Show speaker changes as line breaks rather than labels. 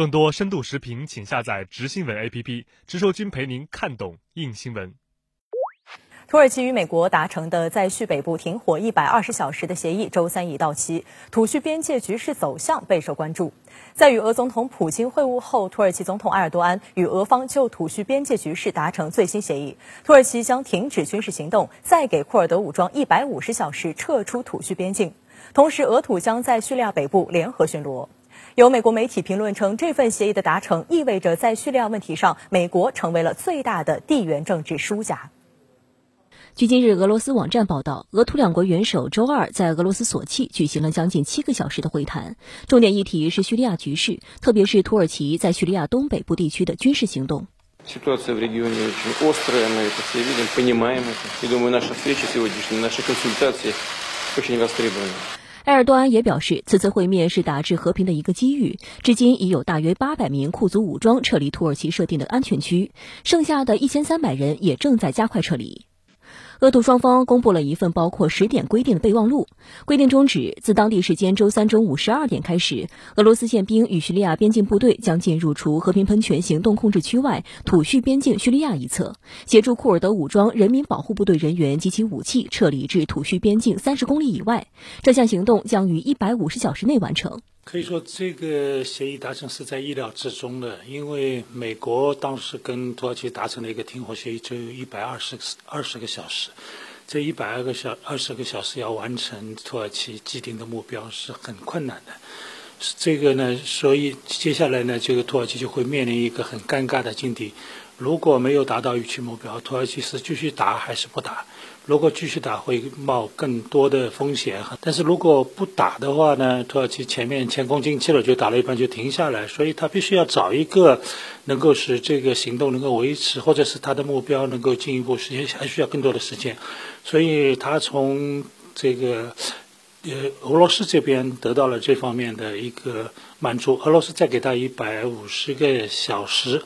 更多深度视频，请下载直新闻 APP，直说君陪您看懂硬新闻。
土耳其与美国达成的在叙北部停火一百二十小时的协议，周三已到期，土叙边界局势走向备受关注。在与俄总统普京会晤后，土耳其总统埃尔多安与俄方就土叙边界局势达成最新协议，土耳其将停止军事行动，再给库尔德武装一百五十小时撤出土叙边境，同时俄土将在叙利亚北部联合巡逻。有美国媒体评论称，这份协议的达成意味着在叙利亚问题上，美国成为了最大的地缘政治输家。
据今日俄罗斯网站报道，俄土两国元首周二在俄罗斯索契举行了将近七个小时的会谈，重点议题是叙利亚局势，特别是土耳其在叙利亚东北部地区的军事行动。埃尔多安也表示，此次会面是打制和平的一个机遇。至今已有大约八百名库族武装撤离土耳其设定的安全区，剩下的一千三百人也正在加快撤离。俄土双方公布了一份包括十点规定的备忘录，规定中指，自当地时间周三中午十二点开始，俄罗斯宪兵与叙利亚边境部队将进入除和平喷泉行动控制区外土叙边境叙利亚一侧，协助库尔德武装人民保护部队人员及其武器撤离至土叙边境三十公里以外。这项行动将于一百五十小时内完成。
可以说，这个协议达成是在意料之中的，因为美国当时跟土耳其达成了一个停火协议，只有一百二十二十个小时，这一百二个小二十个小时要完成土耳其既定的目标是很困难的。这个呢，所以接下来呢，这个土耳其就会面临一个很尴尬的境地。如果没有达到预期目标，土耳其是继续打还是不打？如果继续打，会冒更多的风险；但是如果不打的话呢，土耳其前面前功尽弃了，就打了一半就停下来，所以他必须要找一个能够使这个行动能够维持，或者是他的目标能够进一步实现，还需要更多的时间。所以他从这个呃俄罗斯这边得到了这方面的一个满足，俄罗斯再给他一百五十个小时。